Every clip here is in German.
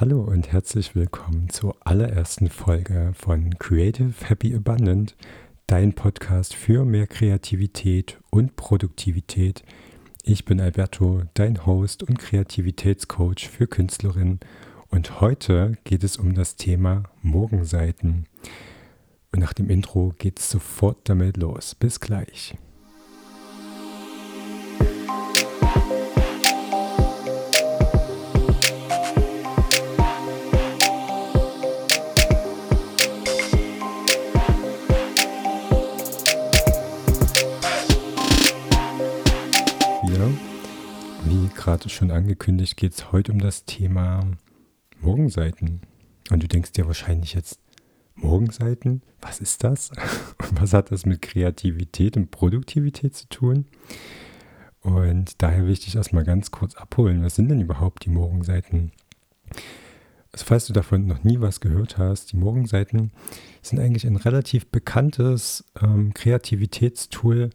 Hallo und herzlich willkommen zur allerersten Folge von Creative Happy Abundant, dein Podcast für mehr Kreativität und Produktivität. Ich bin Alberto, dein Host und Kreativitätscoach für Künstlerinnen und heute geht es um das Thema Morgenseiten. Und nach dem Intro geht es sofort damit los. Bis gleich. Gerade schon angekündigt, geht es heute um das Thema Morgenseiten. Und du denkst dir wahrscheinlich jetzt, Morgenseiten? Was ist das? Und was hat das mit Kreativität und Produktivität zu tun? Und daher will ich dich erstmal ganz kurz abholen. Was sind denn überhaupt die Morgenseiten? Also falls du davon noch nie was gehört hast, die Morgenseiten sind eigentlich ein relativ bekanntes ähm, Kreativitätstool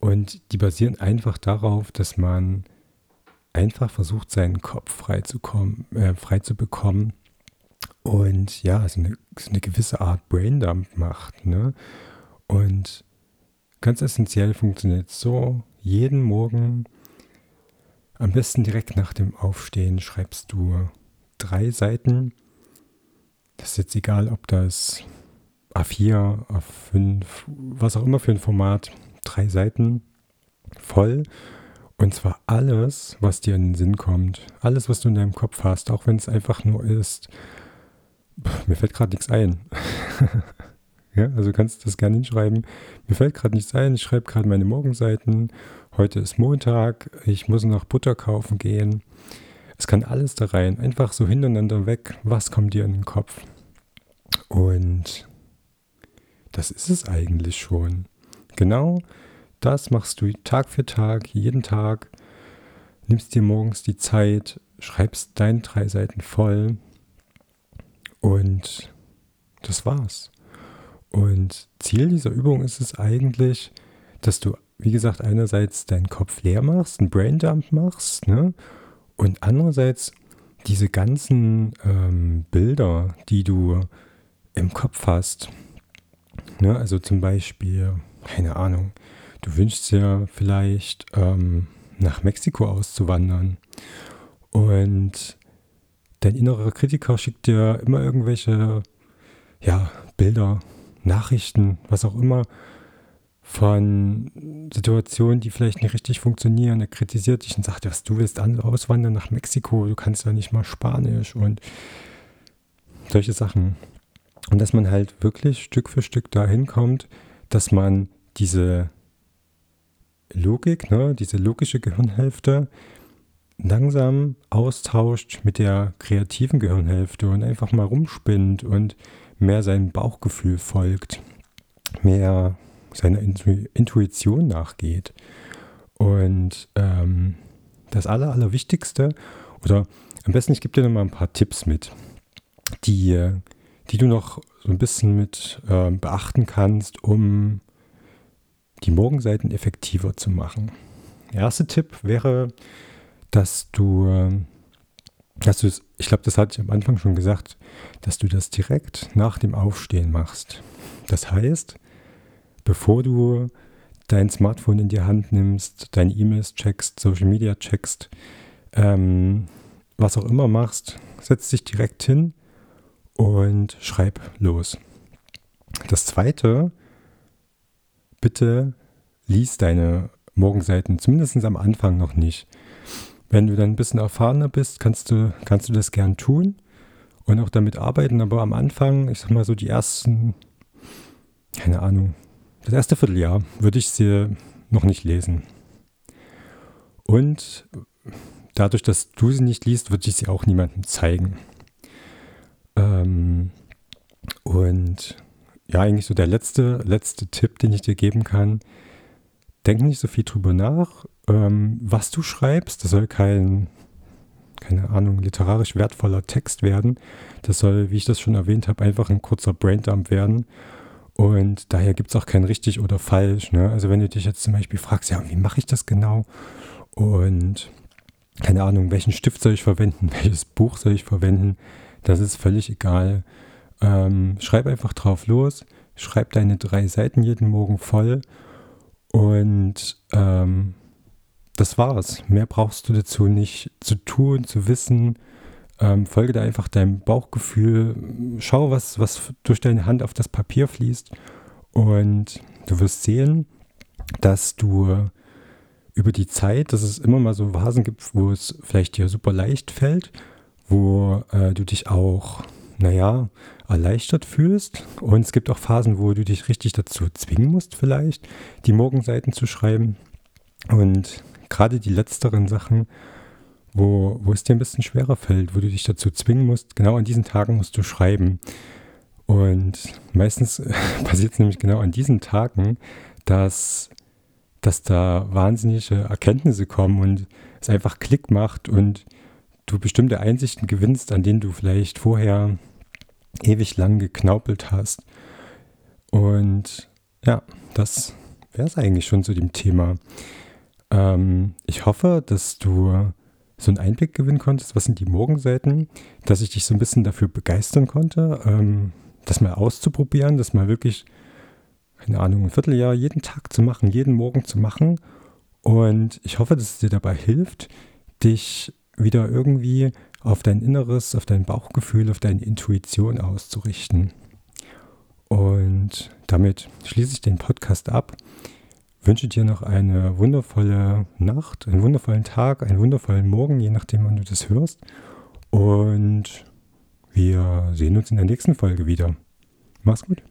und die basieren einfach darauf, dass man einfach versucht, seinen Kopf frei zu, kommen, äh, frei zu bekommen und ja, so eine, so eine gewisse Art Braindump macht. Ne? Und ganz essentiell funktioniert so, jeden Morgen, am besten direkt nach dem Aufstehen, schreibst du drei Seiten. Das ist jetzt egal, ob das A4, A5, was auch immer für ein Format, drei Seiten voll und zwar alles, was dir in den Sinn kommt. Alles, was du in deinem Kopf hast, auch wenn es einfach nur ist. Mir fällt gerade nichts ein. ja, also kannst du das gerne hinschreiben. Mir fällt gerade nichts ein. Ich schreibe gerade meine Morgenseiten. Heute ist Montag. Ich muss noch Butter kaufen gehen. Es kann alles da rein. Einfach so hintereinander weg. Was kommt dir in den Kopf? Und das ist es eigentlich schon. Genau das machst du Tag für Tag, jeden Tag. Nimmst dir morgens die Zeit, schreibst deine drei Seiten voll und das war's. Und Ziel dieser Übung ist es eigentlich, dass du, wie gesagt, einerseits deinen Kopf leer machst, einen Braindump machst, ne? Und andererseits diese ganzen ähm, Bilder, die du im Kopf hast, ne? also zum Beispiel, keine Ahnung, Du wünschst dir vielleicht ähm, nach Mexiko auszuwandern und dein innerer Kritiker schickt dir immer irgendwelche ja, Bilder, Nachrichten, was auch immer von Situationen, die vielleicht nicht richtig funktionieren. Er kritisiert dich und sagt, was du willst auswandern nach Mexiko, du kannst ja nicht mal Spanisch und solche Sachen. Und dass man halt wirklich Stück für Stück dahin kommt, dass man diese Logik, ne, diese logische Gehirnhälfte, langsam austauscht mit der kreativen Gehirnhälfte und einfach mal rumspinnt und mehr seinem Bauchgefühl folgt, mehr seiner Intuition nachgeht. Und ähm, das Aller, Allerwichtigste, oder am besten, ich gebe dir noch mal ein paar Tipps mit, die, die du noch so ein bisschen mit äh, beachten kannst, um die Morgenseiten effektiver zu machen. Der erste Tipp wäre, dass du, dass du ich glaube, das hatte ich am Anfang schon gesagt, dass du das direkt nach dem Aufstehen machst. Das heißt, bevor du dein Smartphone in die Hand nimmst, deine E-Mails checkst, Social Media checkst, ähm, was auch immer machst, setz dich direkt hin und schreib los. Das zweite bitte lies deine Morgenseiten, zumindest am Anfang noch nicht. Wenn du dann ein bisschen erfahrener bist, kannst du, kannst du das gern tun und auch damit arbeiten, aber am Anfang, ich sag mal so die ersten, keine Ahnung, das erste Vierteljahr würde ich sie noch nicht lesen. Und dadurch, dass du sie nicht liest, würde ich sie auch niemandem zeigen. Ähm, und ja, eigentlich so der letzte, letzte Tipp, den ich dir geben kann. Denk nicht so viel drüber nach, ähm, was du schreibst. Das soll kein, keine Ahnung, literarisch wertvoller Text werden. Das soll, wie ich das schon erwähnt habe, einfach ein kurzer Braindump werden. Und daher gibt es auch kein richtig oder falsch. Ne? Also wenn du dich jetzt zum Beispiel fragst, ja, wie mache ich das genau? Und keine Ahnung, welchen Stift soll ich verwenden, welches Buch soll ich verwenden, das ist völlig egal. Ähm, schreib einfach drauf los, schreib deine drei Seiten jeden Morgen voll und ähm, das war's. Mehr brauchst du dazu nicht zu tun, zu wissen. Ähm, folge da einfach deinem Bauchgefühl. Schau, was, was durch deine Hand auf das Papier fließt. Und du wirst sehen, dass du über die Zeit, dass es immer mal so Phasen gibt, wo es vielleicht dir super leicht fällt, wo äh, du dich auch, naja, erleichtert fühlst. Und es gibt auch Phasen, wo du dich richtig dazu zwingen musst, vielleicht die Morgenseiten zu schreiben. Und gerade die letzteren Sachen, wo, wo es dir ein bisschen schwerer fällt, wo du dich dazu zwingen musst, genau an diesen Tagen musst du schreiben. Und meistens passiert es nämlich genau an diesen Tagen, dass, dass da wahnsinnige Erkenntnisse kommen und es einfach Klick macht und du bestimmte Einsichten gewinnst, an denen du vielleicht vorher ewig lang geknaupelt hast. Und ja, das wäre es eigentlich schon zu dem Thema. Ähm, ich hoffe, dass du so einen Einblick gewinnen konntest, was sind die Morgenseiten, dass ich dich so ein bisschen dafür begeistern konnte, ähm, das mal auszuprobieren, das mal wirklich, keine Ahnung, ein Vierteljahr jeden Tag zu machen, jeden Morgen zu machen. Und ich hoffe, dass es dir dabei hilft, dich wieder irgendwie auf dein Inneres, auf dein Bauchgefühl, auf deine Intuition auszurichten. Und damit schließe ich den Podcast ab wünsche dir noch eine wundervolle Nacht, einen wundervollen Tag, einen wundervollen Morgen, je nachdem, wann du das hörst. Und wir sehen uns in der nächsten Folge wieder. Mach's gut.